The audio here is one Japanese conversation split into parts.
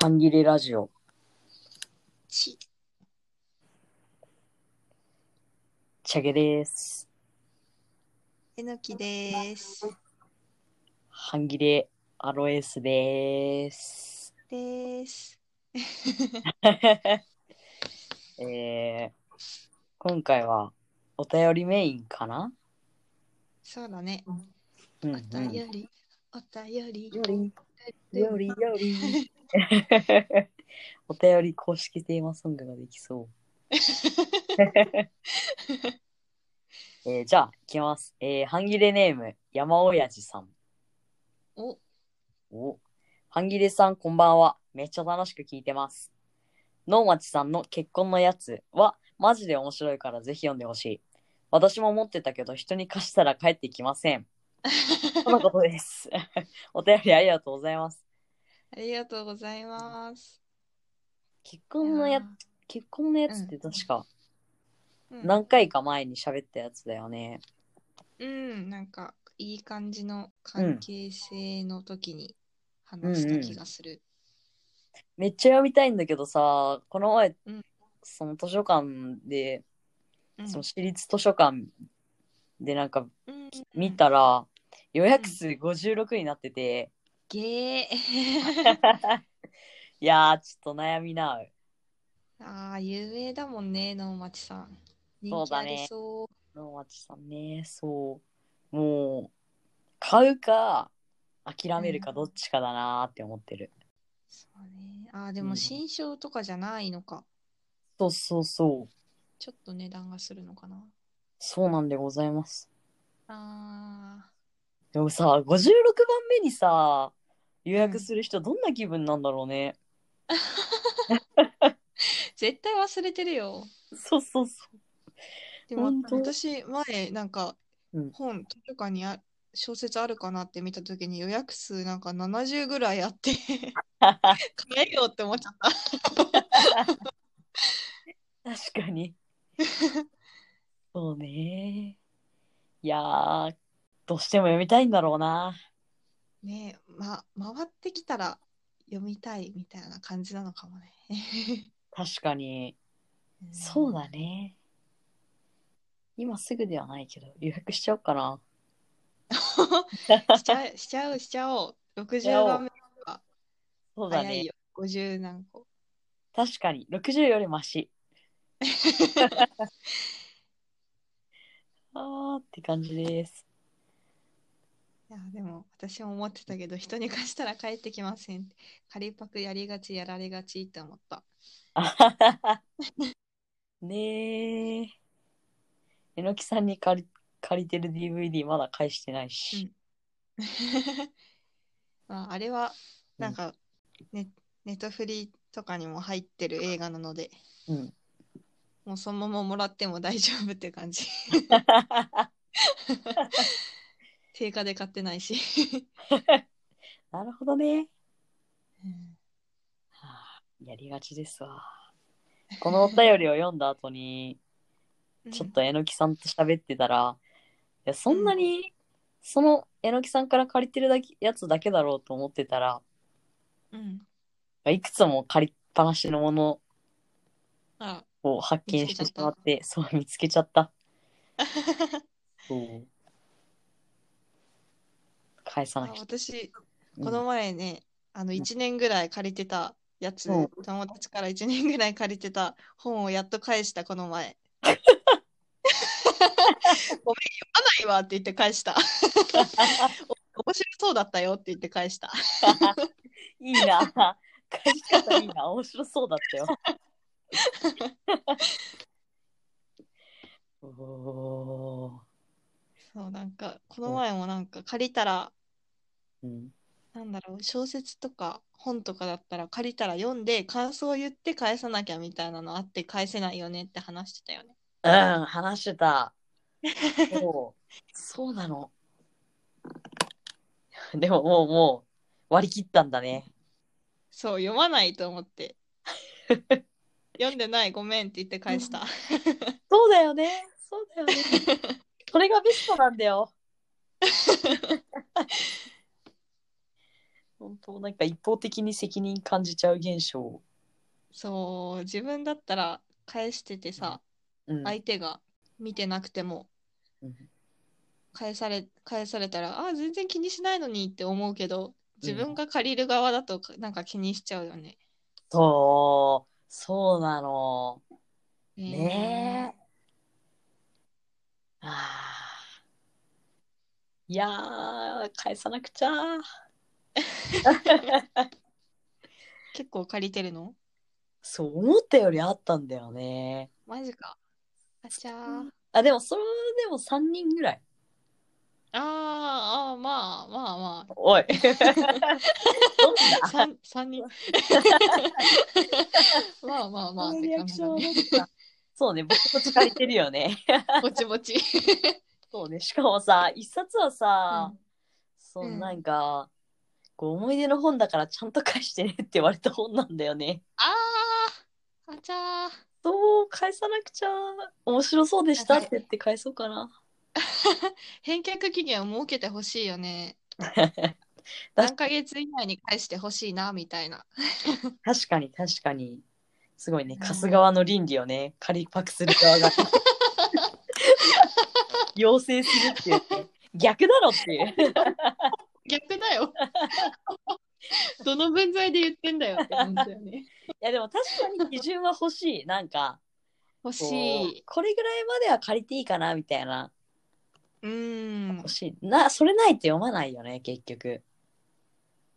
半切れラジオ。ち、チャゲです。えのきです。半切れアロエスです。です。えー、今回はお便りメインかな？そうだね。うん、おうん。便り、お便り。より、より、より。お便り公式テーマソングができそう。えー、じゃあ、いきます。えー、半切れネーム、山親父さん。お、お、半切れさん、こんばんは。めっちゃ楽しく聞いてます。能町さんの結婚のやつは、マジで面白いからぜひ読んでほしい。私も持ってたけど、人に貸したら帰ってきません。そのことです。お便りありがとうございます。ありがとうございます。結婚のやいつ、結婚のやつって確かうん、何回か前に喋ったやつだよね。うん、なんかいい感じの関係性の時に話した気がする。めっちゃ読みたいんだけどさ、この前、うん。その図書館で、うん、その私立図書館でなんかうん。見たら、予約数56になってて、ゲー。いやー、ちょっと悩みなう。ああ、有名だもんね、能町さん。そうだねりそう。能町さんね、そう。もう、買うか、諦めるかどっちかだなーって思ってる。そうね。ああ、でうんも新書とかじゃないのか。そうそうそう。ちょっと値段がするのかな。そうなんでございます。あでもさ、56番目にさ、予約する人どんな気分なんだろうね。あ、絶対忘れてるよ。そうそうそう。でも本当私、前、なんかうん本、図書館にあ小説あるかなって見たときに予約数なんか70ぐらいあって、買えよって思っちゃった。確かに。そうね。いやー、どうしても読みたいんだろうな。ねえ、ま、回ってきたら読みたいみたいな感じなのかもね。確かに。そうだね。今すぐではないけど、予約しちゃおうかな。しちゃう、しちゃう、しちゃおう。60番目はそうだね。早いよ。50何個。確かに。60よりマシ。あーって感じです。いや、でも私も思ってたけど、人に貸したら帰ってきません。仮パクやりがち、やられがちって思った。ねえ。えのきさんに借り借りてる DVD まだ返してないし。まあ、あれは、なんか、ネ、ネットフリとかにも入ってる映画なので、うん。もうそのままもらっても大丈夫って感じ。定価で買ってないし。なるほどね。はあ、やりがちですわ。このお便りを読んだ後に、ちょっとえのきさんと喋ってたら、いや、そんなに、そのえのきさんから借りてるだけやつだけだろうと思ってたら、うん。いくつも借りっぱなしのものあ、を発見してしまって、そう見つけちゃった。そう。返さなきゃ。私、うんこの前ね、あの、1年ぐらい借りてたやつ、うん友達から1年ぐらい借りてた本をやっと返した、この前。ごめん、読まないわって言って返した。お 面白そうだったよって言って返した。いいな。返し方いいな。面白そうだったよ。おー。そう、なんか、この前もなんか借りたら、うん。なんだろう、小説とか本とかだったら借りたら読んで感想を言って返さなきゃみたいなのあって返せないよねって話してたよね。うん、話してた。そう。そうなの。でももう、もう、割り切ったんだね。そう、読まないと思って。読んでない、ごめんって言って返した。そうだよね。そうだよね。それがベストなんだよ。本当なんか一方的に責任感じちゃう現象。そう、自分だったら返しててさ、うん。相手が見てなくてもうん返され、返されたら、あ、全然気にしないのにって思うけど、自分が借りる側だとなんか気にしちゃうよね。そう、そうなの。ねねえ。ああ。いやー、返さなくちゃ。結構借りてるの？そう思ったよりあったんだよね。マジか。あちゃー。あ、でもそれでも3人ぐらい。あーあー、まあまあまあ。おい。どんな三三人。まあまあまあってリア感じだクションね。だったそうね、ぼちぼち借りてるよね。ぼちぼち。そうね、しかもさ、一冊はさ、うんそうう、んなんか、こう思い出の本だからちゃんと返してねって言われた本なんだよね。ああ、あちゃー。そう、返さなくちゃ。面白そうでしたって言って返そうかな。返却期限を設けてほしいよね。確何ヶ月以内に返してほしいな、みたいな。確かに確かに。すごいね、うん貸す側の倫理をね、借りパクする側が。要請するっていう、ね、逆だろっていう。逆だよ。どの分際で言ってんだよって感じだよね。いやでも確かに基準は欲しい。なんか、欲しい。これぐらいまでは借りていいかなみたいな。うーん。欲しい。な、それないと読まないよね、結局。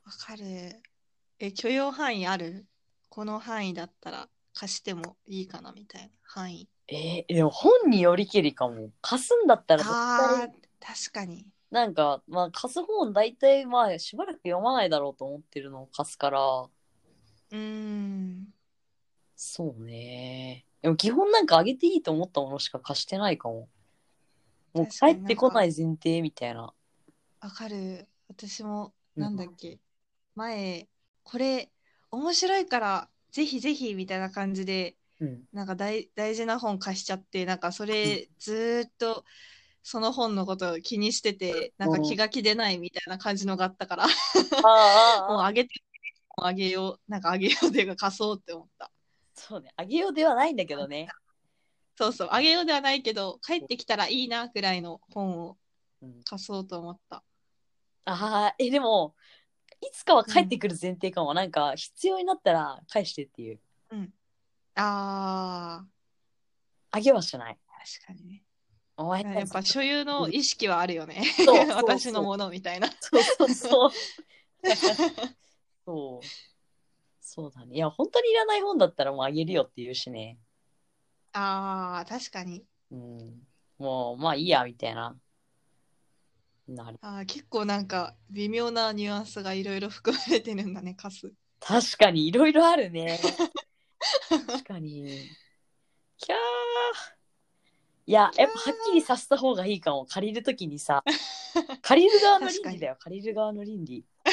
わかる。え、許容範囲ある？この範囲だったら貸してもいいかなみたいな範囲。えーでも本によりけりかも。貸すんだったら絶対、確かに。なんか、まあ貸す本大体まあしばらく読まないだろうと思ってるのを貸すから、うーん。そうね。でも基本なんかあげていいと思ったものしか貸してないかも。もう確かに帰ってこない前提みたいな。わかる。私も、うんなんだっけ、前、これ、面白いから、ぜひぜひみたいな感じで、うん。なんか大大事な本貸しちゃって、なんかそれずーっとその本のことを気にしてて、なんか気が気でないみたいな感じのがあったから、ああああ、もうあげて、もうあげよう、なんかあげようでが貸そうって思った。そうね。あげようではないんだけどね。そうそう、あげようではないけど、帰ってきたらいいなぐらいの本をうん、貸そうと思った。ああ、え、でも、いつかは帰ってくる前提かも。なんか、必要になったら返してっていう。ああげはしない。ー、確かにね。やっぱ所有の意識はあるよねそう。私のものみたいな。そうそうそう。そう。そうだね。いや、本当にいらない本だったらもうあげるよって言うしね。あー、確かに。うん。もう、まあいいや、みたいな。なる。あー結構なんか微妙なニュアンスがいろいろ含まれてるんだね、貸す。確かに、いろいろあるね。確かに。キャー。いや、やっぱはっきりさせた方がいいかも。借りるときにさ。借りる側の倫理だよ。借りる側の倫理。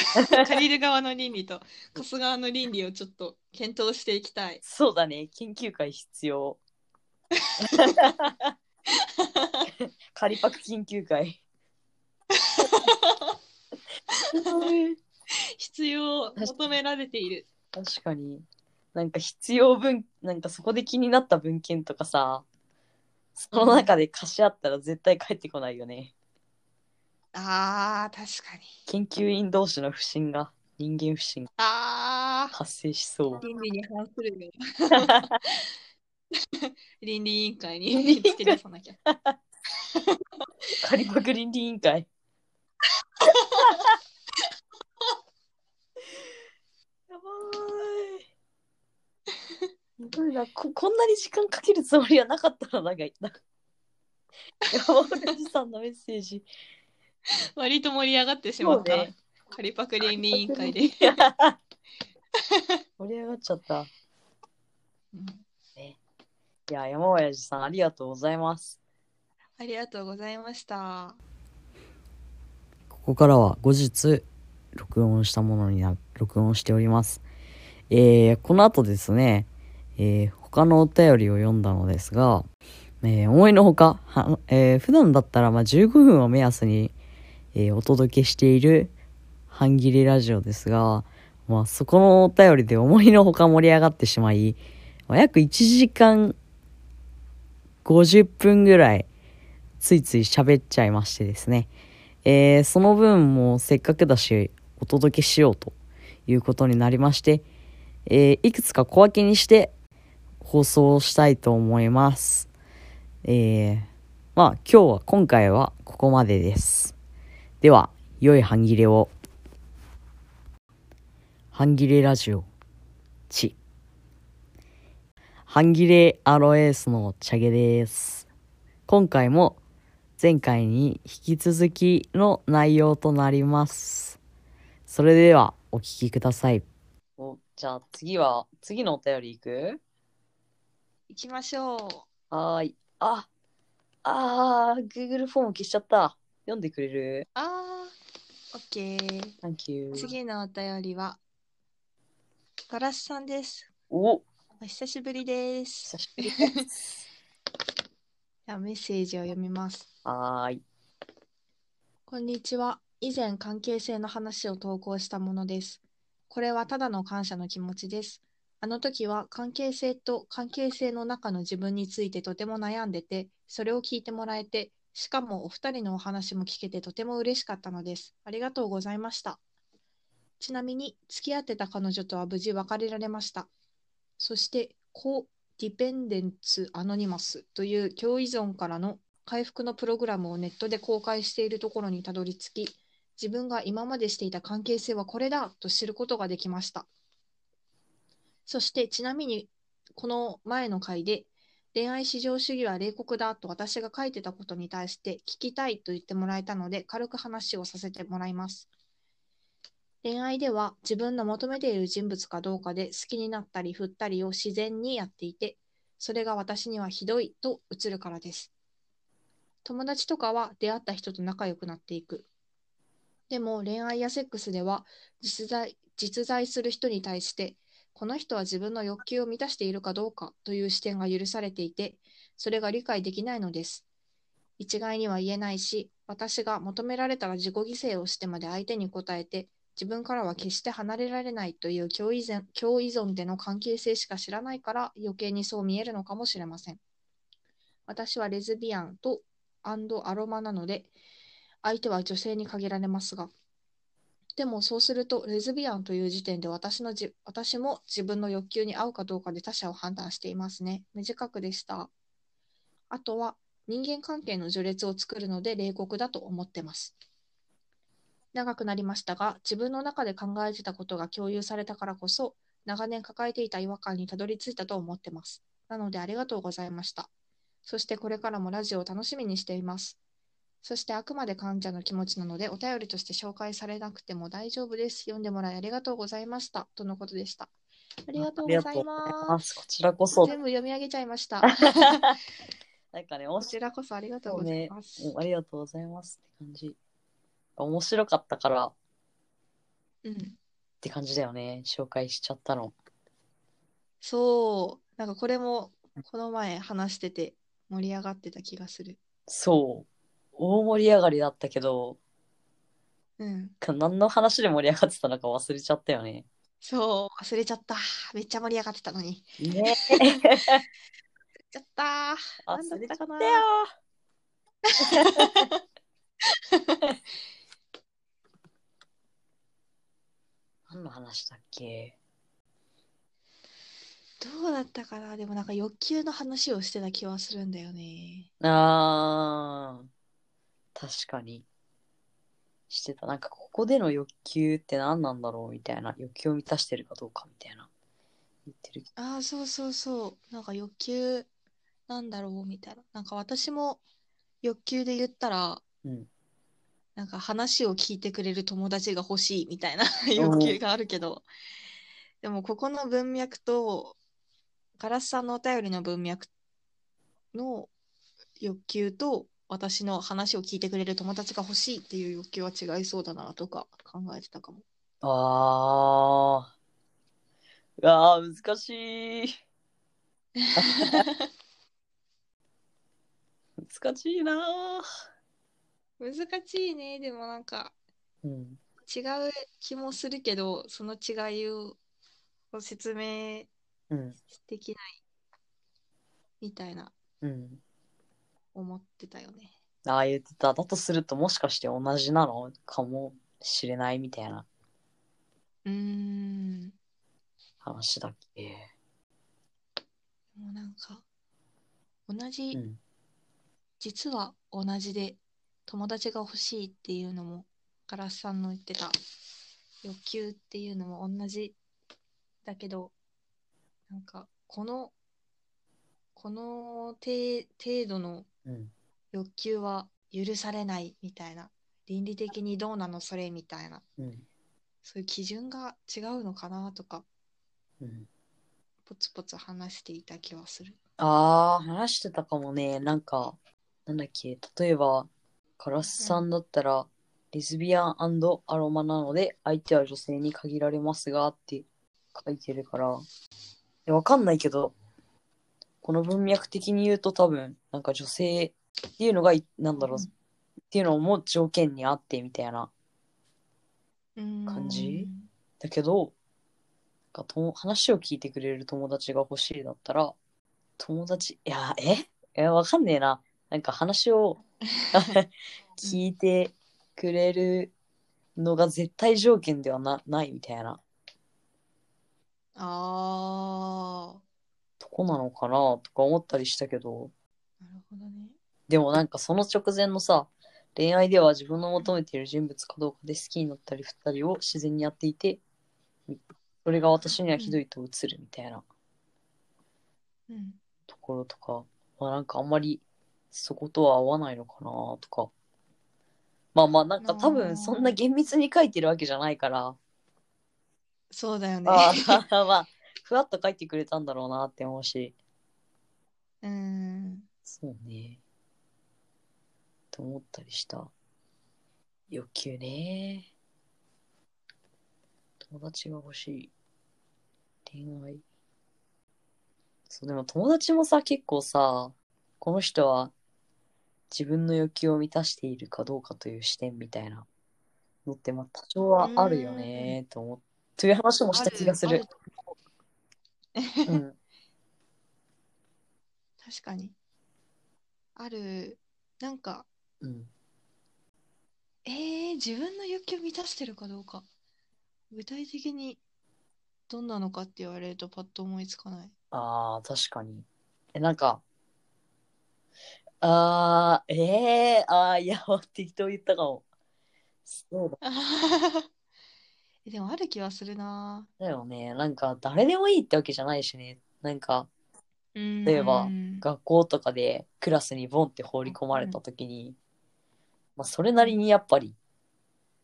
借りる側の倫理と貸す側の倫理をちょっと検討していきたい。そうだね。研究会必要。借りパク研究会。必要求められている。確かに。なんか必要文、なんかそこで気になった文献とかさ、その中で貸し合ったら絶対返ってこないよね。あー、確かに。研究員同士の不信が、人間不信があ発生しそうー、。倫理に反するよ。倫理委員会に突き出さなきゃ。借りパク倫理委員会。やばーい。ひどいなここんなに時間かけるつもりはなかったのなんか山本じさんのメッセージ。割と盛り上がってしまった。そうね仮パク倫理委員会で。盛り上がっちゃった。うんいや、山親父さんありがとうございます。ありがとうございました。ここからは後日録音したものにな録音しております。えー、この後ですね、えー、他のお便りを読んだのですが、えー、思いのほか、はえー、普段だったらまあ15分を目安に、えーお届けしている半切れラジオですが、まあ、そこのお便りで思いのほか盛り上がってしまい、まあ、約1時間50分ぐらいついつい喋っちゃいましてですね。えー、その分もせっかくだしお届けしようということになりまして、えー、いくつか小分けにして放送したいと思います。えー、まあ今日は今回はここまでです。では、良い半切れを。半切れラジオ、ち。半切れアロエースのチャゲです。今回も前回に引き続きの内容となります。それではお聞きください。おじゃあ次は、次のお便りいく？行きましょう。はーい。あ、あー、Google フォーム消しちゃった。読んでくれる？あー、オッケー。Thank you. 次のお便りは、ガラスさんです。おお久しぶりです。久しぶりです。メッセージを読みます。はーい。こんにちは。以前関係性の話を投稿したものです。これはただの感謝の気持ちです。あの時は関係性と関係性の中の自分についてとても悩んでて、それを聞いてもらえて、しかもお二人のお話も聞けてとても嬉しかったのです。ありがとうございました。ちなみに、付き合ってた彼女とは無事別れられました。そして、コ・ディペンデンツ・アノニマスという共依存からの回復のプログラムをネットで公開しているところにたどり着き、自分が今までしていた関係性はこれだと知ることができました。そして、ちなみに、この前の回で、恋愛至上主義は冷酷だと私が書いてたことに対して聞きたいと言ってもらえたので、軽く話をさせてもらいます。恋愛では自分の求めている人物かどうかで好きになったり振ったりを自然にやっていて、それが私にはひどいと映るからです。友達とかは出会った人と仲良くなっていく。でも恋愛やセックスでは実在実在する人に対してこの人は自分の欲求を満たしているかどうかという視点が許されていてそれが理解できないのです。一概には言えないし私が求められたら自己犠牲をしてまで相手に応えて自分からは決して離れられないという共依存共依存での関係性しか知らないから余計にそう見えるのかもしれません。私はレズビアンとアロマなので相手は女性に限られますがでもそうするとレズビアンという時点で私のじ私も自分の欲求に合うかどうかで他者を判断していますね。短くでした。あとは人間関係の序列を作るので冷酷だと思ってます。長くなりましたが自分の中で考えてたことが共有されたからこそ長年抱えていた違和感にたどり着いたと思ってます。なのでありがとうございました。そしてこれからもラジオを楽しみにしています。そしてあくまで患者の気持ちなのでお便りとして紹介されなくても大丈夫です。読んでもらいありがとうございました。とのことでした。ありがとうございま。ますす。こちらこそ。全部読み上げちゃいました。なんかね、面 こちらこそありがとうございます。白い、ありがとうございますって感じ。面白かったからっうん、て感じだよね。紹介しちゃったの。そう、なんかこれもこの前話してて盛り上がってた気がする。そう。大盛り上がりだったけど、うん、何の話で盛り上がってたのか忘れちゃったよね。そう、忘れちゃった。めっちゃ盛り上がってたのに。ね忘れちゃった。なんだ忘れちゃったよったかな。何の話だっけ？どうだったかなでもなんか欲求の話をしてた気はするんだよね。あー、確かに。してた。なんかここでの欲求って何なんだろうみたいな。欲求を満たしてるかどうかみたいな。言ってる。ああ、そうそうそう。なんか欲求なんだろうみたいな。なんか私も欲求で言ったら、うん。なんか話を聞いてくれる友達が欲しいみたいな 欲求があるけど、でもここの文脈と、ガラスさんのお便りの文脈の欲求と、私の話を聞いてくれる友達が欲しいっていう欲求は違いそうだなとか考えてたかも。あー。うわー、難しい。難しいな難しいね。でもなんか、ーうん。違う気もするけど、その違いをを説明うん。できないみたいなうん。思ってたよね。ああ言ってた。だとするともしかして同じなのかもしれないみたいなうーん。話だっけ。もうなんか、同じ、うん。実は同じで友達が欲しいっていうのも、ガラスさんの言ってた欲求っていうのも同じだけど、なんか、この、この程程度のうん。欲求は許されないみたいな、倫理的にどうなのそれみたいな、うん。そういう基準が違うのかなとか、うん。ポツポツ話していた気はする。ああ、話してたかもね。なんか、なんだっけ。例えば、カラスさんだったら、レズビアンアロマなので、相手は女性に限られますがって書いてるから、わかんないけど、この文脈的に言うと多分、なんか女性っていうのがい、なんだろう、うん。っていうのも条件にあってみたいな。感じ？だけど、なんかと話を聞いてくれる友達が欲しいだったら、友達、いや、え？え、わかんねえな。なんか話を 聞いてくれるのが絶対条件ではなないみたいな。あとこなのかなとか思ったりしたけど、あ、なるほどね。でもなんかその直前のさ、恋愛では自分の求めている人物かどうかで好きになったり振ったりを自然にやっていて、それが私にはひどいと映るみたいなうん。ところとか、まあなんかあんまりそことは合わないのかなとか。まあまあなんか多分そんな厳密に書いてるわけじゃないから、そうだよね。ああまあふわっと書いてくれたんだろうなって思うし、うん。そうね。と思ったりした。欲求ね。友達が欲しい。恋愛。そう、でも友達もさ、結構さ、この人は自分の欲求を満たしているかどうかという視点みたいなのって、まあ多少はあるよね、と思っという話もした気がする。うん。確かに。ある。なんか、うん。えー、自分の欲求を満たしてるかどうか。具体的にどんなのかって言われるとパッと思いつかない。ああ、確かに。え、なんか、あー、えー、あー、いや、適当言ったかも。そう でもある気はするな。だよね。なんか、誰でもいいってわけじゃないしね。なんか、例例えば学校とかでクラスにボンって放り込まれた時に、まあ、それなりにやっぱり、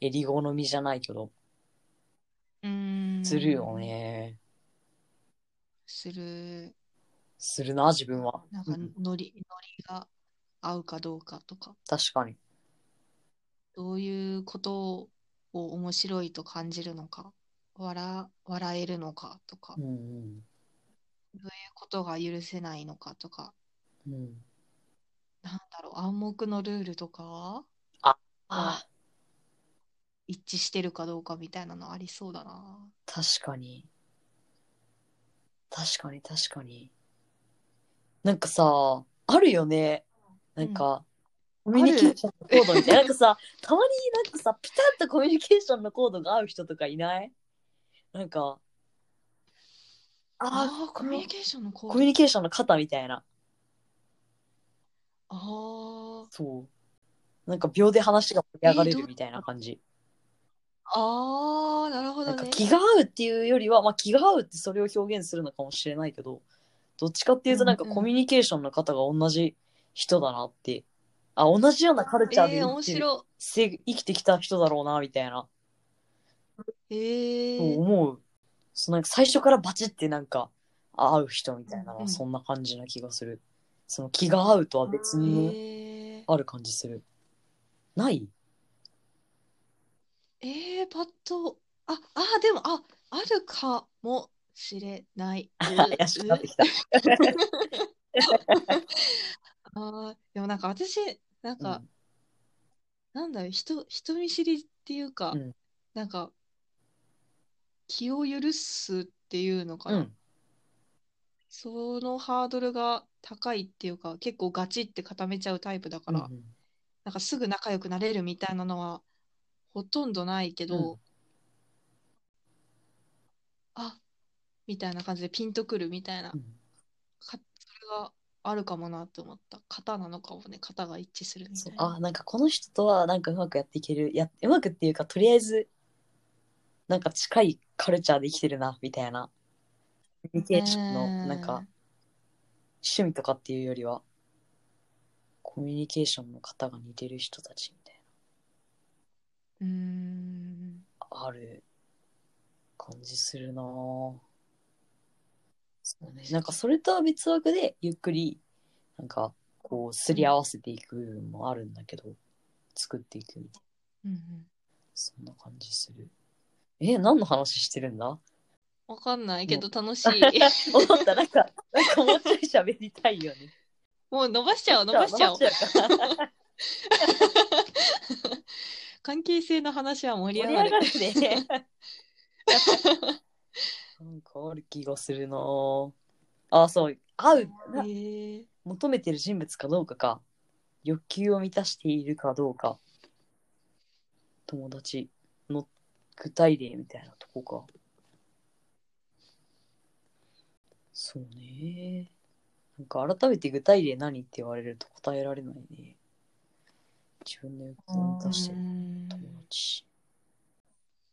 襟好みじゃないけど、するよ。ね。する。するな、自分は。なんかうんノリ、ノリが合うかどうかとか、確かに。どういうことを面白いと感じるのか、笑、笑えるのかとか、うどんういうことが許せないのかとか、うん。うん。なんだろう、暗黙のルールとかあ一致してるかどうかみたいなのありそうだな。確かに。確かに、確かに。なんかさ、あるよね。なんか、コミュニケーションのコードみたいな。なんかさ、たまになんかさ、ピタッとコミュニケーションのコードが合う人とかいない？なんか、あああ、あ、コミュニケーションのコード。コミュニケーションの型みたいな。あーそう。なんか秒で話が盛り上がれるみたいな感じ。あー、なるほなんかどね。気が合うっていうよりは、まあ気が合うってそれを表現するのかもしれないけど、どっちかっていうとなんかコミュニケーションの方が同じ人だなって、あ、同じようなカルチャーでえー、生きて白せ生きてきた人だろうな、みたいな、い。えー、そう思う。そうなんか最初からバチってなんか合う人みたいなのうんはそんな感じな気がする。その気が合うとは別にえー、ある感じする。ない？えー、パッと、あ、あ、でも、あ、あるかもしれない。怪しくなってきた。あーでもなんか私、なんか、うん。なんだろう、人、人見知りっていうか、うん。なんか気を許すっていうのかな、うん。そのハードルが高いっていうか結構ガチって固めちゃうタイプだから、うんなんかすぐ仲良くなれるみたいなのはほとんどないけど、うん。あみたいな感じでピンとくるみたいな、うん。かそれがあるかもなって思った。型なのかもね。型が一致するみたいな。あなんかこの人とはなんかうまくやっていける。やうまくっていうかとりあえずなんか近いカルチャーで生きてるなみたいな。コミュニケーションのなんか趣味とかっていうよりはコミュニケーションの方が似てる人たちみたいうーん。なある感じするなぁそうね。なんかそれとは別枠でゆっくりなんかこうすり合わせていく部分もあるんだけど作っていくみたいなうんうん。そんな感じする。え何の話してるんだ？わかんない。けど楽しい。思った。なんかなんかもうちょい喋りたいよね。もう伸ばしちゃおう伸ばしちゃおう。伸ばしちゃうか。関係性の話は盛り盛り上が上がるるね なんかある気がするな。ぁあそう。合う。なへえ求めてる人物かどうかか。欲求を満たしているかどうか。友達の具体例みたいなとこか。そうね。なんか改めて具体例何って言われると答えられないね。自分の欲求を満たしてる友達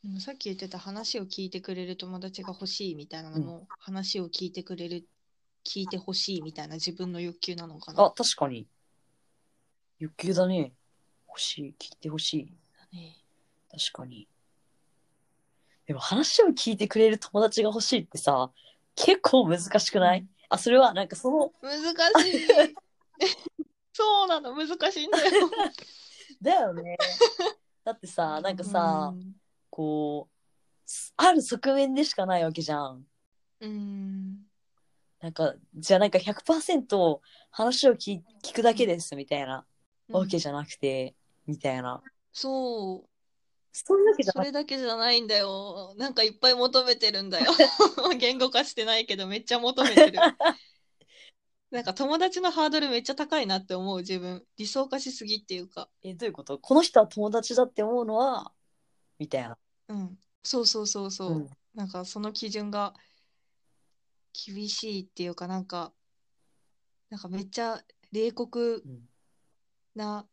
うんさっき言ってた話を聞いてくれる友達が欲しいみたいなのも、話を聞いてくれる聞いてほしいみたいな自分の欲求なのかな？あ確かに。欲求だね。欲しい聞いてほしい。ね。確かに。でも話を聞いてくれる友達が欲しいってさ、結構難しくない、あ、それはなんかその、難しい。そうなの難しいんだよ。だよね。だってさ、なんかさ、うんこう、ある側面でしかないわけじゃん。うん。なんか、じゃあなんか100%話を聞聞くだけですみたいな。わけじゃなくて、みたいな。そう。そういうわけじゃそれだけじゃないんだよ。なんかいっぱい求めてるんだよ。言語化してないけどめっちゃ求めてる。なんか友達のハードルめっちゃ高いなって思う自分。理想化しすぎっていうか。え、どういうこと？この人は友達だって思うのは、みたいな。うん。そうそうそうそう、うん。なんかその基準が厳しいっていうかなんかなんかめっちゃ冷酷うん。な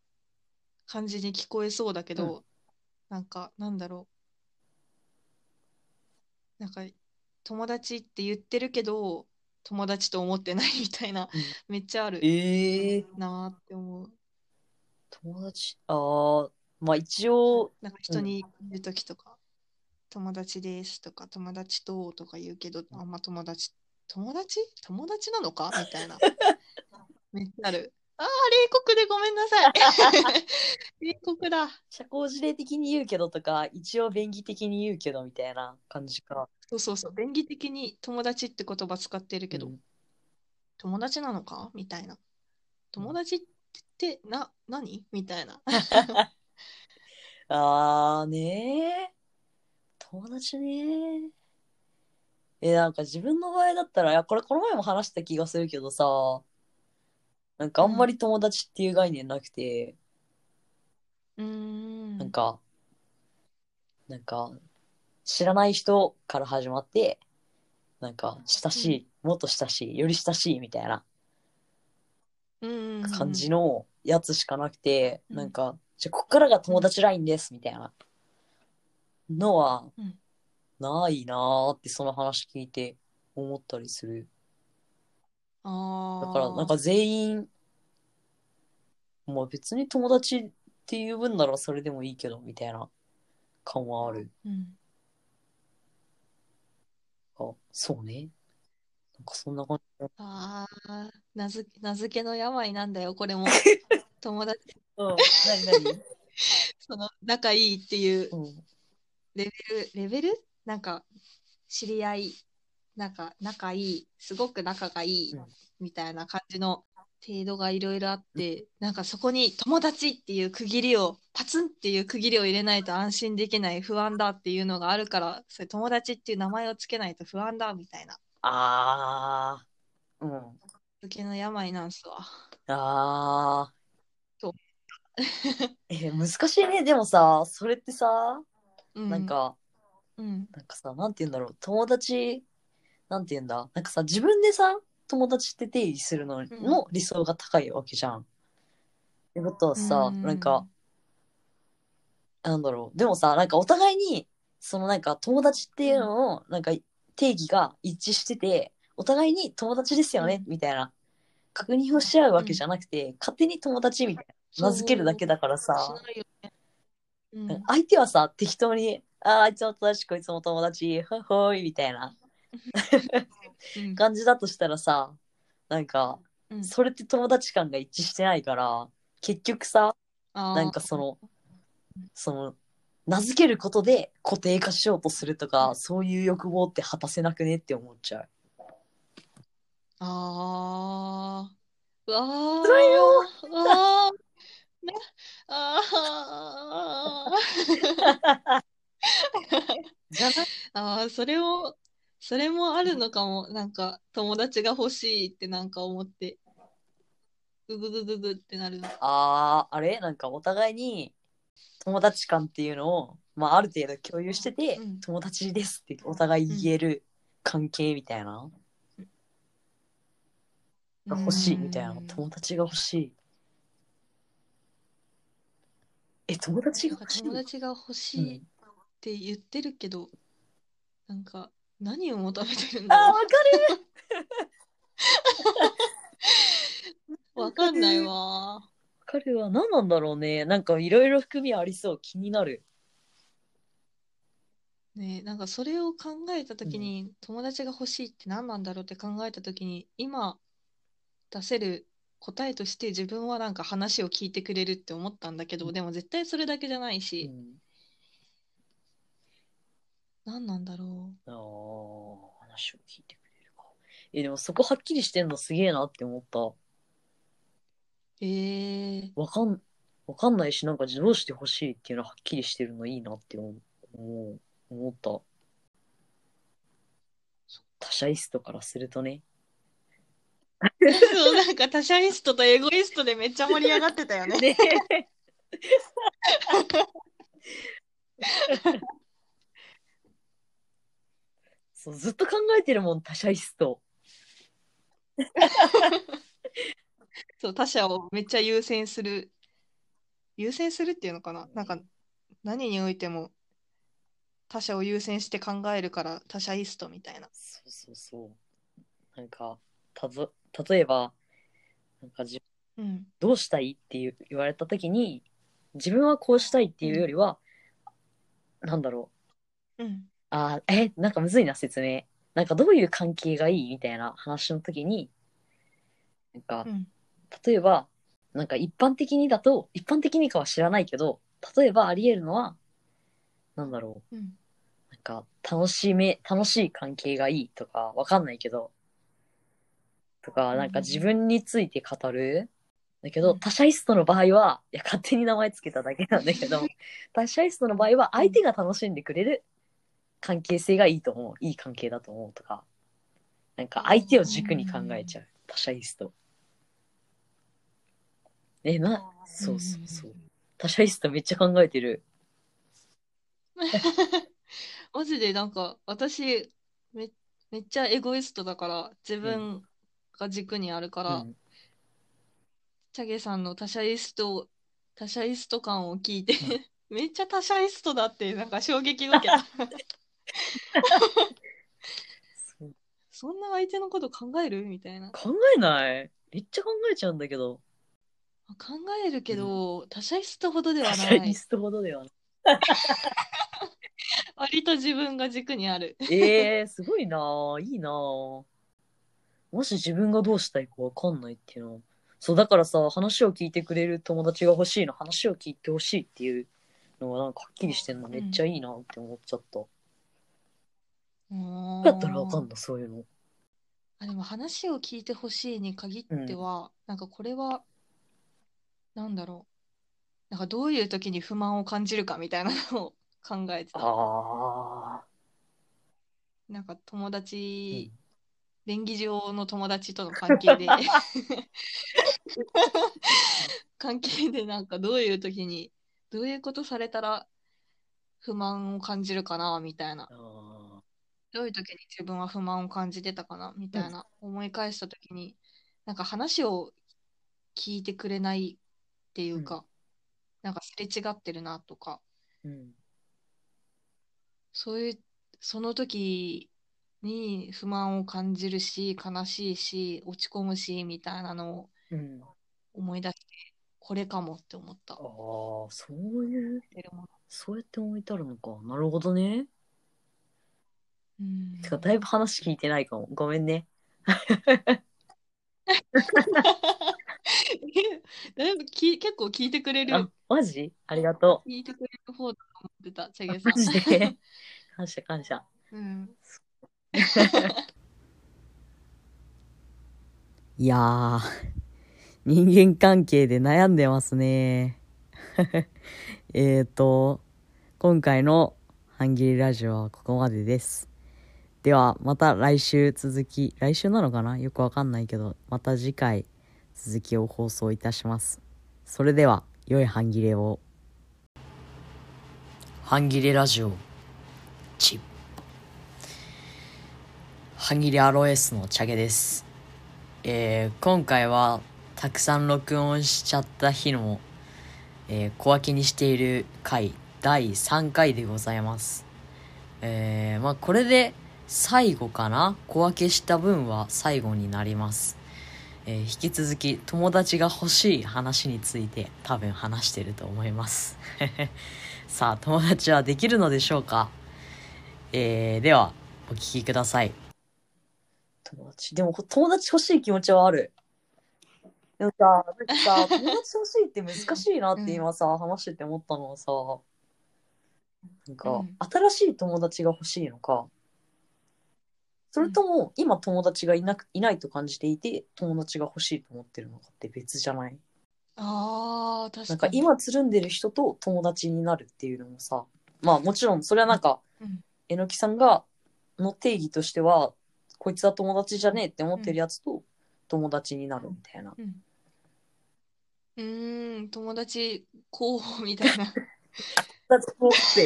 感じに聞こえそうだけど、なんかなんだろう。なんか友達って言ってるけど友達と思ってないみたいな、うん。めっちゃあるええなーって思う。友達ああ、まあ一応、なんか人に言う時とか、友達ですとか友達ととか言うけどあんま友達友達？友達なのか？みたいな。めっちゃある。あー冷酷でごめんなさい。冷酷だ。社交辞令的に言うけどとか、一応便宜的に言うけどみたいな感じか。そうそうそう。便宜的に友達って言葉使ってるけど、うん。友達なのか？みたいな。友達ってな何？みたいな。あーねー。友達ね。ー。え、なんか自分の場合だったら、いや、これこの前も話した気がするけどさ、なんかあんまり友達っていう概念なくて、うーん。なんか、なんか、知らない人から始まって、なんか、親しい、もっと親しい、より親しいみたいなうんうん。感じのやつしかなくて、うん。なんか、じゃあこっからが友達ラインですみたいなのはうんないなーってその話聞いて思ったりする。あだからなんか全員、まあ別に友達っていう分ならそれでもいいけどみたいな感はある。うんあ、そうね。なんかそんな感じだ。あー名付け名付けの病なんだよこれも 友達うん。何何？その仲いいっていううん。レベルレベル？なんか知り合いなんか仲いいすごく仲がいいうんみたいな感じの程度がいろいろあって、なんかそこに友達っていう区切りを、パツンっていう区切りを入れないと安心できない不安だっていうのがあるから、それ友達っていう名前をつけないと不安だみたいなあー。うん。時の病なんすわ。あそうー。え、難しいね。でもさ、それってさ、うん、なん、か、うん、なんかさ、なんて言うんだろう。友達、なんて言うんだ。なんかさ、自分でさ、友達って定義するのの理想が高いわけじゃん。ってことはさ、うんなんか、なんだろう。でもさ、なんかお互いに、そのなんか友達っていうのの、なんか定義が一致してて、お互いに友達ですよね、うんみたいな。確認をし合うわけじゃなくて、勝手に友達みたいな。名付けるだけだからさ、しないよね。うん、相手はさ、適当に、あーあいつも友達、こいつも友達、ほいほい、みたいなうん感じだとしたらさ、なんか、うんそれって友達感が一致してないから、結局さ、なんかその、その、名付けることで固定化しようとするとか、そういう欲望って果たせなくねって思っちゃう。あー。うわー。辛いようわー。ね、あー。じゃないあー、それも、それもあるのかも。なんか、友達が欲しいってなんか思って、うぐぐぐぐってなるの。あー、あれ？なんかお互いに友達感っていうのを、まあある程度共有してて、うん友達ですってお互い言える関係みたいな、が欲しいみたいな、うん友達が欲しい。え、友達が欲しい？友達が欲しいっうんて言ってるけど、なんか、何を求めてるんあー、わだろかる う。わかんないわ。わかるわ。何なんだろうね。なんかいろいろ含みありそう。気になる。ねえ、なんかそれを考えたときに、友達が欲しいって何なんだろうって考えたときに、今出せる答えとして自分はなんか話を聞いてくれるって思ったんだけど、うんでも絶対それだけじゃないうし、ん、何なんだろああ、話を聞いてくれるか。え、でもそこはっきりしてんのすげえなって思った。う。ええわかん、わかんないし、なんかどうしてほしいっていうのははっきりしてるのいいなって思う、思う思った。他者イストからするとね。そう、なんか他者イストとエゴイストでめっちゃ盛り上がってたよね。ねそう、ずっと考えてるもん、他者イスト。そう、他者をめっちゃ優先する。優先するっていうのかな？なんか、何においても他者を優先して考えるから他者イストみたいな。そうそうそう。なんか、たぞ、例えば、なんかじうん。どうしたいっていう言われたときに、自分はこうしたいっていうよりは、なんだろう。うん。あーえ、なんかむずいな、説明。なんかどういう関係がいいみたいな話の時に、なんかう、ん。例えば、なんか一般的にだと、一般的にかは知らないけど、例えばあり得るのは、なんだろう。うん。なんか、楽しめ、楽しい関係がいいとか、わかんないけど、とか、なんか自分について語る。だけど、うん他者イストの場合は、いや、勝手に名前つけただけなんだけど、他者イストの場合は、相手が楽しんでくれる関係性がいいと思う。いい関係だと思うとか、なんか相手を軸に考えちゃう。他者イスト。え、な、そうそうそう。他者イストめっちゃ考えてる。マジでなんか私め、めっちゃエゴイストだから自分が軸にあるから、うんチャゲさんの他者イスト、他者イスト感を聞いて、めっちゃ他者イストだってなんか衝撃を受けた。そんな相手のこと考えるみたいな。考えない？めっちゃ考えちゃうんだけど。考えるけど、他者イストほどでは他ない。者リストほどではない。割と自分が軸にある。えー、すごいなぁ。いいなぁ。もし自分がどうしたいかわかんないっていうの。そう、だからさ、話を聞いてくれる友達が欲しいの、話を聞いてほしいっていうのがなんかはっきりしてんのめっちゃいいなって思っちゃった。どうやったらわかんないの？そういうの。あ、でも話を聞いてほしいに限っては、なんかこれは、なんだろう。なんかどういう時に不満を感じるかみたいなのを考えてた。ああ。なんか友う達ん、便宜上の友達との関係で。関係でなんかどういう時に、どういうことされたら不満を感じるかなみたいな。どういう時に自分は不満を感じてたかなみたいな思い返した時に、なんか話を聞いてくれないっていうか、なんかすれ違ってるなとか、うん。そういう、その時に不満を感じるし、悲しいし、落ち込むし、みたいなのをうん。思い出して、これかもって思ったああ。、そういう、そうやって思い至るのか。なるほどね。うんてか、だいぶ話聞いてないかも。ごめんね。だいぶき結構聞いてくれる、あ、マジ？ありがと聞いてくれる方だと思ってた、チャう。ゲさマん。感謝感謝。うん。いやー、人間関係で悩んでますね。えーと、今回の半切りラジオはここまでです。では、また来週続き、来週なのかな？よくわかんないけど、また次回続きを放送いたします。それでは、良い半切れを。半切れラジオ、チップ。半切れアロエスのチャゲです。えー今回はたくさん録音しちゃった日の、えー小分けにしている回第3回でございます。えーまあこれで最後かな？小分けした分は最後になります、えー引き続き友達が欲しい話について多分話してると思います。さあ友達はできるのでしょうか？えーではお聞きください。友達。でも、友達欲しい気持ちはある。でもさ、なんかさ、友達欲しいって難しいなって今さ、話してて思ったのはさ、なんか、うん。新しい友達が欲しいのか、それとも、今友達がいなく、いないと感じていて、友達が欲しいと思ってるのかって別じゃない？ああ、確なんかに。か今つるんでる人と友達になるっていうのもさ、まあもちろんそれはなんか、うん。えのきさんが、の定義としては、こいつは友達じゃねえって思ってるやつと友達になるみたいな。うん。うーん、友達候補みたいな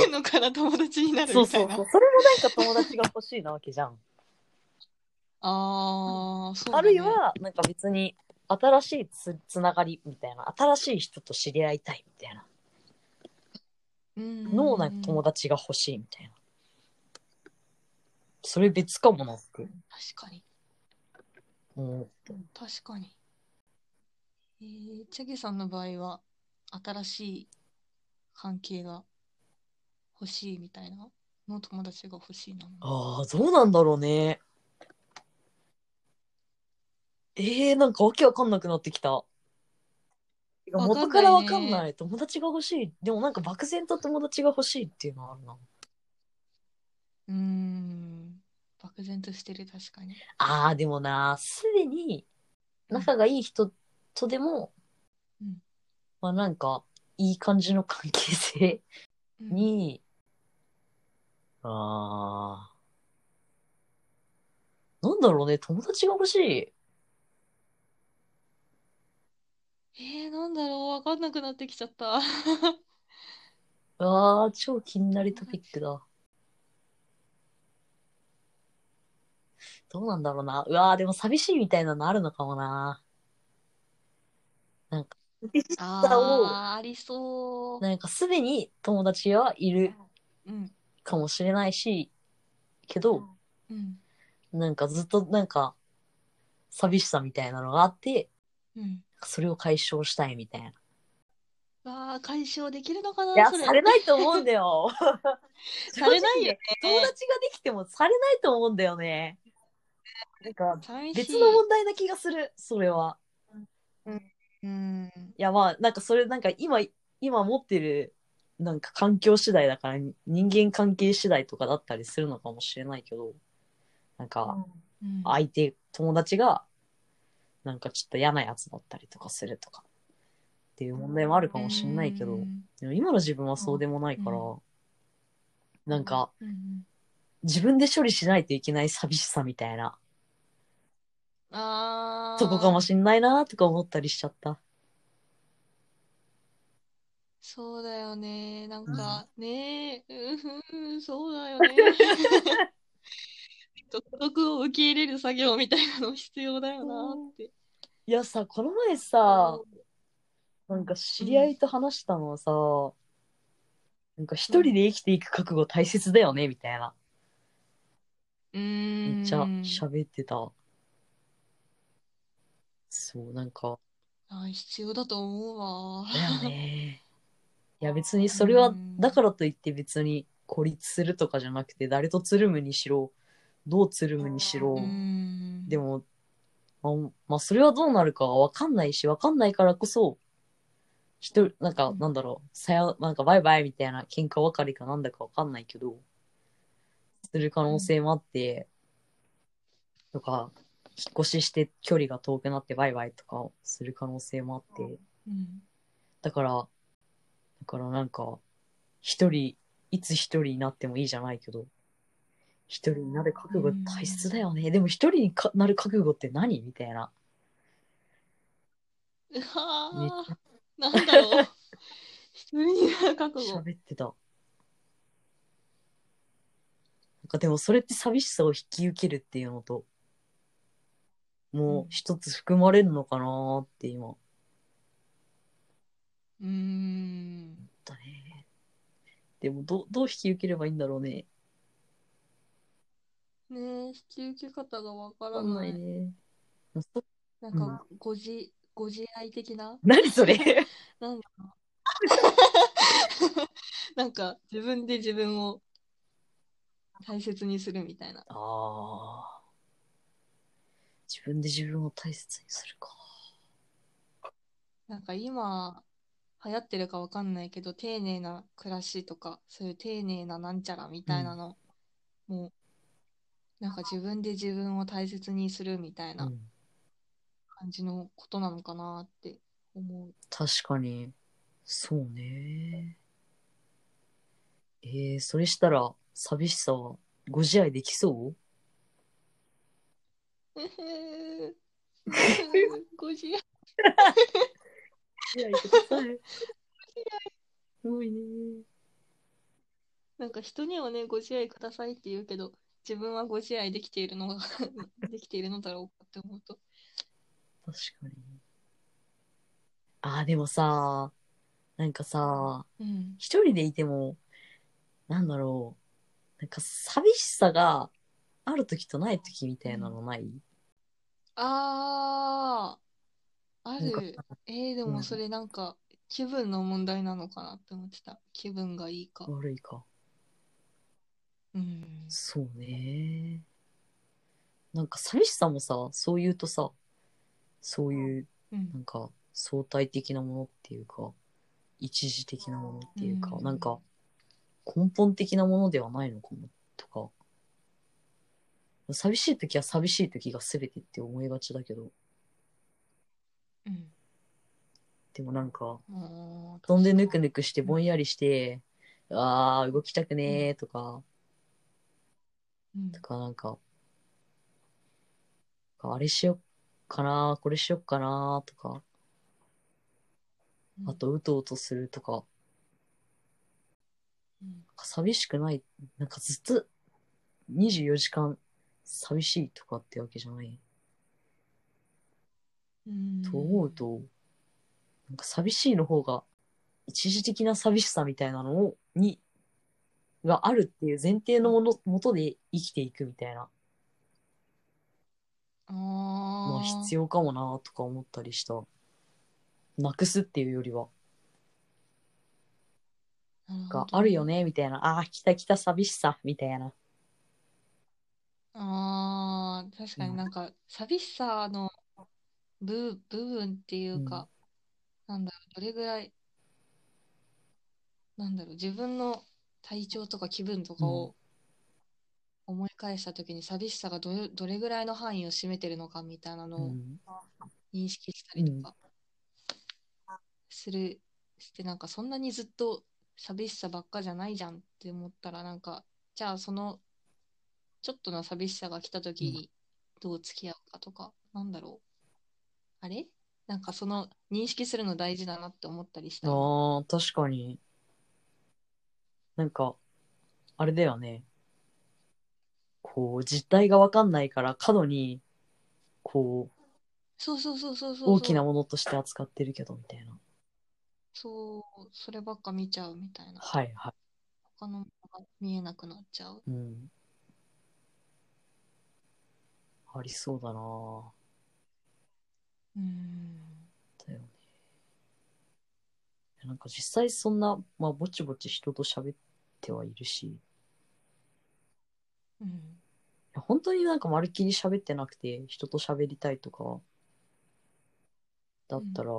のから友達になるみたいうな。そうそそう。それもなんか友達が欲しいなわけじゃん。ああ、そうだね。あるいは、なんか別に新しいつつながりみたいな、新しい人と知り合いたいみたいなうん、のをなんか友達が欲しいみたいな。それ別かもなって確かに。思う。確かに。えー、チャゲさんの場合は、新しい関係が欲しいみたいなの友達が欲しいな。ああ、どうなんだろうね。えー、なんかわけわかんなくなってきた。てかわかんないね元からわかんない。友達が欲しい。でもなんか漠然と友達が欲しいっていうのはあるな。うーん。漠然としてる、確かに。ああ、でもな、すでに仲がいい人とでも、うんまあなんか、いい感じの関係性うんに、ああ、なんだろうね、友達が欲しい。えー、なんだろう、わかんなくなってきちゃった。ああ、超気になるトピックだ。どうなんだろうな。うわー、でも寂しいみたいなのあるのかもな。なんか、寂しさを、あー、ありそう。なんかすでに友達はいるうん。かもしれないし、けど、うん。なんかずっとなんか、寂しさみたいなのがあって、うん。それを解消したいみたいな。わあ、解消できるのかないや、それ。されないと思うんだよ。されないよね。友達ができてもされないと思うんだよね。なんか。別の問題な気がする、それは。うん。いや、まあ、なんかそれ、なんか今、今持ってる、なんか環境次第だから、人間関係次第とかだったりするのかもしれないけど、なんか、うん相手、友達が、なんかちょっと嫌なやつだったりとかするとか、っていう問題もあるかもしんないけど、うんでも今の自分はそうでもないから、うなんか、うんうん自分で処理しないといけない寂しさみたいな、あーとこかもしんないなとか思ったりしちゃった。そうだよね。なんか、ねえ、うんふん、そうだよね。独特を受け入れる作業みたいなの必要だよなって。いやさ、この前さ、なんか知り合いと話したのはさ、なんか一人で生きていく覚悟大切だよね、みたいな。めっちゃ喋ってた。そう、なんか、あ必要だと思うわ。だよね。いや別にそれはうん、だからといって別に孤立するとかじゃなくて、誰とつるむにしろ、どうつるむにしろう、ん。でも、まあ、まあ、それはどうなるかはわかんないし、わかんないからこそ、一人、なんか、うんなんだろう、さよ、なんかバイバイみたいな喧嘩別れかなんだかわかんないけど、する可能性もあって、とか、引っ越しして距離が遠くなってバイバイとかをする可能性もあって、うん。だから、だからなんか、一人、いつ一人になってもいいじゃないけど、一人になる覚悟大切だよね。でも一人にかなる覚悟って何？みたいな。うわなんだろう。一人になる覚悟。喋ってた。なんかでもそれって寂しさを引き受けるっていうのと、もう一つ含まれるのかなーって今うーん。たね。でもどう、どう引き受ければいいんだろうね。ねえ、引き受け方がわからな。ないいね。そなんか、ご自、ご自愛的な？何それ？なんだ なんか、自分で自分を大切にするみたいな。ああ。自分で自分を大切にするか。なんか今、流行ってるかわかんないけど、丁寧な暮らしとか、そういう丁寧ななんちゃらみたいなの、もう、なんか自分で自分を大切にするみたいうなん感じのことなのかなって思う。確かに。そうね。えー、それしたら、寂しさはご自愛できそう？ご自愛。ご自愛。ください。すごいね。なんか人にはね、ご自愛。くださいって言うけど、自分はご自愛。できているのができているのだろうかって思うと。確かに。ああ、でもさ、なんかさ、うん。一人でいても、なんだろう、なんか寂しさがある時とない時みたいなのない、あー、ある。えー、でうんもそれなんか気分の問題なのかなって思ってた。気分がいいか。悪いか。うん。そうね。なんか寂しさもさ、そう言うとさ、そういう、うんなんか相対的なものっていうか、一時的なものっていうか、うんなんか根本的なものではないのかも、とか。寂しい時は寂しい時が全てって思いがちだけど、うん。でもなんか、飛んでぬくぬくしてぼんやりして、あー、動きたくねーとか、うん。とかなんか、あれしよっかなー、これしよっかなーとか、うん。あとうとうとするとか寂しくない、なんかずっと24時間寂しいとかってわけじゃない。うんと思うと、なんか寂しいの方が、一時的な寂しさみたいなのを、に、があるっていう前提のもの、もとで生きていくみたいなあのはー必要かもなとか思ったりした。なくすっていうよりは、があるよね、みたいな。ああー、来た来た寂しさ、みたいな。あー確かになんか寂しさの部、部分っていうか、なんだろう、どれぐらい、なんだろう、自分の体調とか気分とかを思い返した時に寂しさがどれどれぐらいの範囲を占めてるのかみたいなのをうん。認識したりとかする、してなんかそんなにずっと寂しさばっかじゃないじゃんって思ったらなんかじゃあそのちょっとの寂しさが来た時にどう付き合うかとか、なんだろうあれ？なんかその認識するの大事だなって思ったりしたりああ、確かに。なんか、あれだよね。こう、実態がわかんないから過度に、こう、そうそうそうそうそう大きなものとして扱ってるけど、みたいな。そうそればっか見ちゃうみたいなはいは他のものが見えなくなっちゃうい。うん。ありそうだなうんだよね。なんか実際そんな、まあ、ぼちぼち人と喋ってはいるし、いうんや本当になんかまるっきり喋ってなくて、人と喋りたいとか、だったら、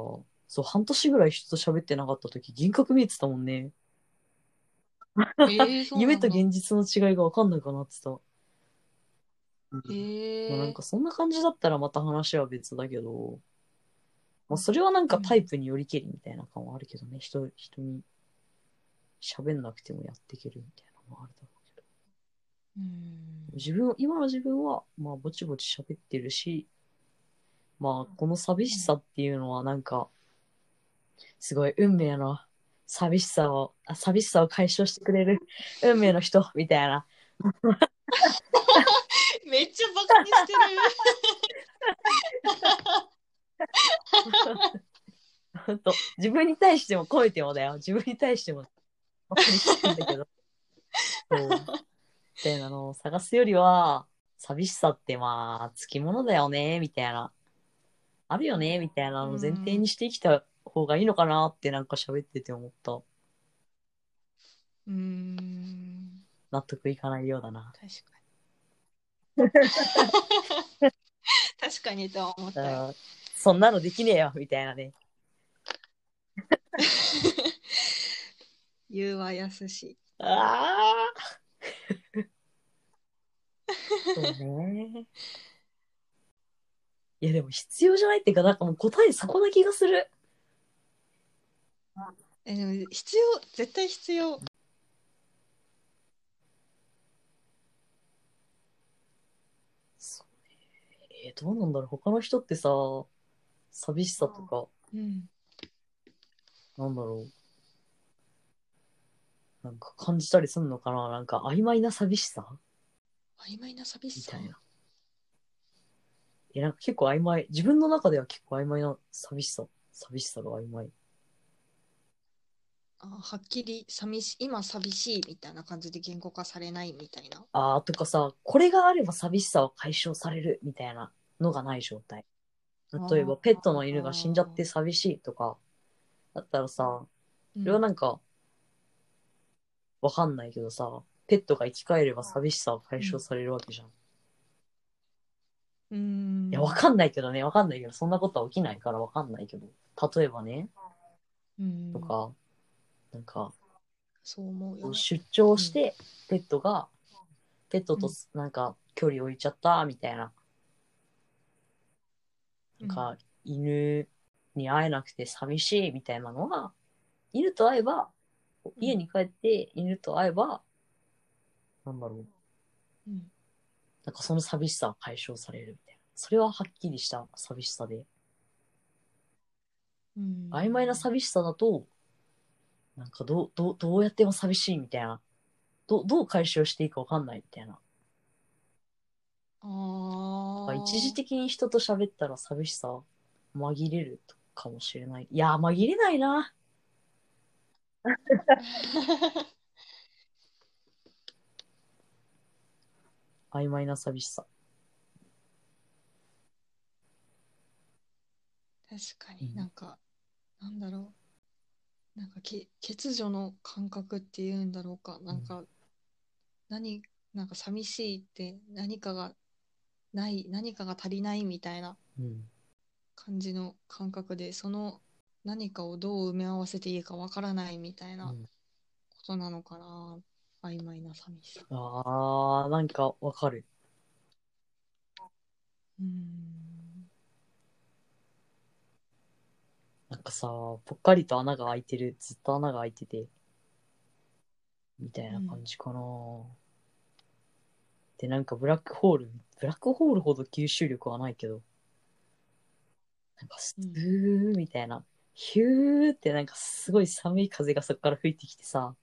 そう、半年ぐらい人と喋ってなかった時、幻覚見えてたもんね。えー、そうなん夢だと現実の違いが分かんなくなってた。うんえー、まあ、なんかそんな感じだったらまた話は別だけど、まあ、それはなんかタイプによりけりみたいな感はあるけどね、人人に喋んなくてもやっていけるみたいなのはあるだろうけど。うん自分、今の自分は、まあぼちぼち喋ってるし、まあこの寂しさっていうのはなんか、すごい運命の寂しさを、あ寂しさを解消してくれる 運命の人みたいな。めっちゃバカにしてるほんと自分に対しても超えてもだよ。自分に対しても。バカにしてんだけど。そう。みたいなのを探すよりは、寂しさってまあ、つきものだよね、みたいな。あるよね、みたいなのを前提にして生きた方がいいのかなってなんか喋ってて思った。うん納得いかないようだな。確かに確かにとは思ったそんなのできねえよ、みたいなね。言うはやすしああそうね。いや、でも必要じゃないっていうか、なんかもう答えそこな気がする。えでも必要絶対必要。えーどうなんだろう。他の人ってさ、寂しさとか、うんなんだろう。なんか感じたりすんのかななんか曖昧な寂しさ曖昧な寂しさ？みたいな。え、なんか結構曖昧。自分の中では結構曖昧な寂しさ。寂しさが曖昧。あはっきり寂し今寂しいみたいな感じで言語化されないみたいな。あーとかさ、これがあれば寂しさは解消されるみたいなのがない状態。例えば、ペットの犬が死んじゃって寂しいとか、だったらさ、それはなんか、わかんないけどさ、ペットが生き返れば寂しさは解消されるわけじゃん。うん。いや、わかんないけどね、わかんないけど、そんなことは起きないからわかんないけど、例えばね、うん。とか、なんか、そう思うよ出張して、ペットが、ペットとなんか距離置いちゃった、みたいな。なんか、犬に会えなくて寂しいみたいなのは、犬と会えば、家に帰って犬と会えば、なんだろう。うんなんかその寂しさは解消されるみたいな。それははっきりした寂しさで。うん曖昧な寂しさだと、なんかどう、どう、どうやっても寂しいみたいな。どう、どう解消していいかわかんないみたいな。ああ一時的に人と喋ったら寂しさ紛れるかもしれない。いや、紛れないな。曖昧な寂しさ。確かうんになんか、なんだろうなんかけ欠如の感覚っていうんだろうかなんか、何なんか寂しいって何かがない何かが足りないみたいなうん。感じの感覚でその何かをどう埋め合わせていいかわからないみたいなこうんとなのかな、曖昧な寂しさ。あー、なんかわかる。うーん。なんかさ、ぽっかりと穴が開いてる、ずっと穴が開いてて、みたいな感じかな、で、なんかブラックホール、ブラックホールほど吸収力はないけど、なんかスーみたいな、ヒューってなんかすごい寒い風がそこから吹いてきてさ、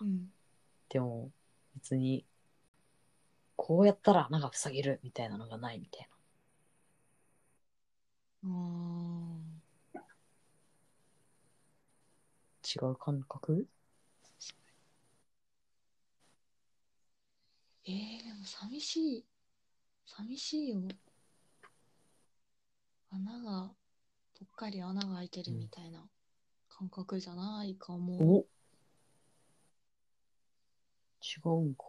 うん。でも別に、こうやったら穴が塞げるみたいなのがないみたいな。あ違う感覚？ーえー、でも寂しい。寂しいよ。穴が、ぽっかり穴が開いてるみたいな感覚じゃないかも。お違うんか。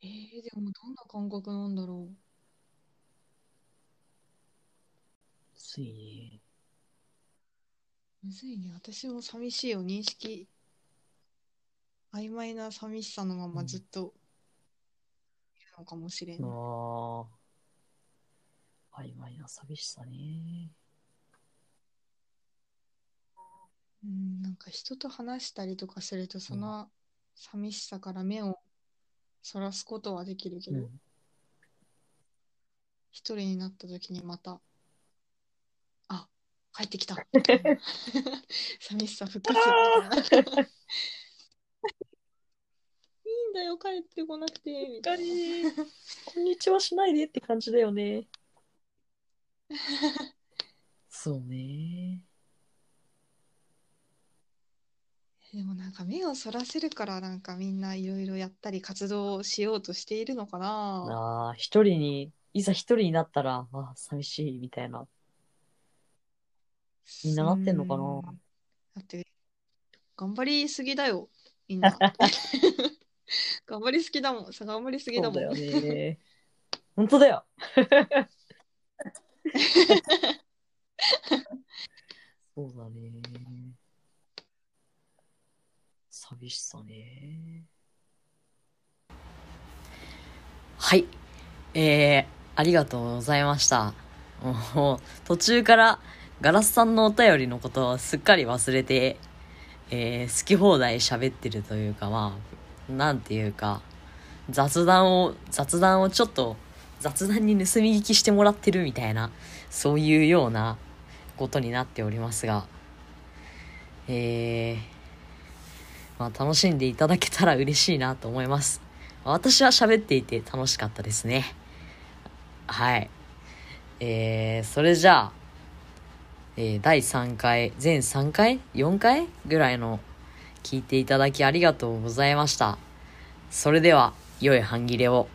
えー、でもどんな感覚なんだろう。ついに。むずいね。私も寂しいを認識、曖昧な寂しさのままずっといるのかもしれん。ああ。曖昧な寂しさね。うん、なんか人と話したりとかすると、その寂しさから目をそらすことはできるけど、うん。一人になった時にまた、あ、帰ってきた。寂しさ復活みたいな。いいんだよ、帰ってこなくて、みたいな。こんにちはしないでって感じだよね。そうね。でもなんか目をそらせるからなんかみんないろいろやったり活動をしようとしているのかな。ああ、一人に、いざ一人になったら、あー寂しいみたいな。みんななってんのかな？うんだって、頑張りすぎだよ、みんな。頑張りすぎだもん。さ頑張りすぎだもん。そうだよね。本当だよ。そうだね。寂しさね。はい。えー、ありがとうございました。途中からガラスさんのお便りのことをすっかり忘れて、えー、好き放題喋ってるというか、まあ、なんていうか、雑談を、雑談をちょっと、雑談に盗み聞きしてもらってるみたいな、そういうようなことになっておりますが、えー、まあ楽しんでいただけたら嬉しいなと思います。私は喋っていて楽しかったですね。はい。えー、それじゃあ、えー第3回、全3回 ?4 回？ぐらいの聞いていただきありがとうございました。それでは、良い半切れを。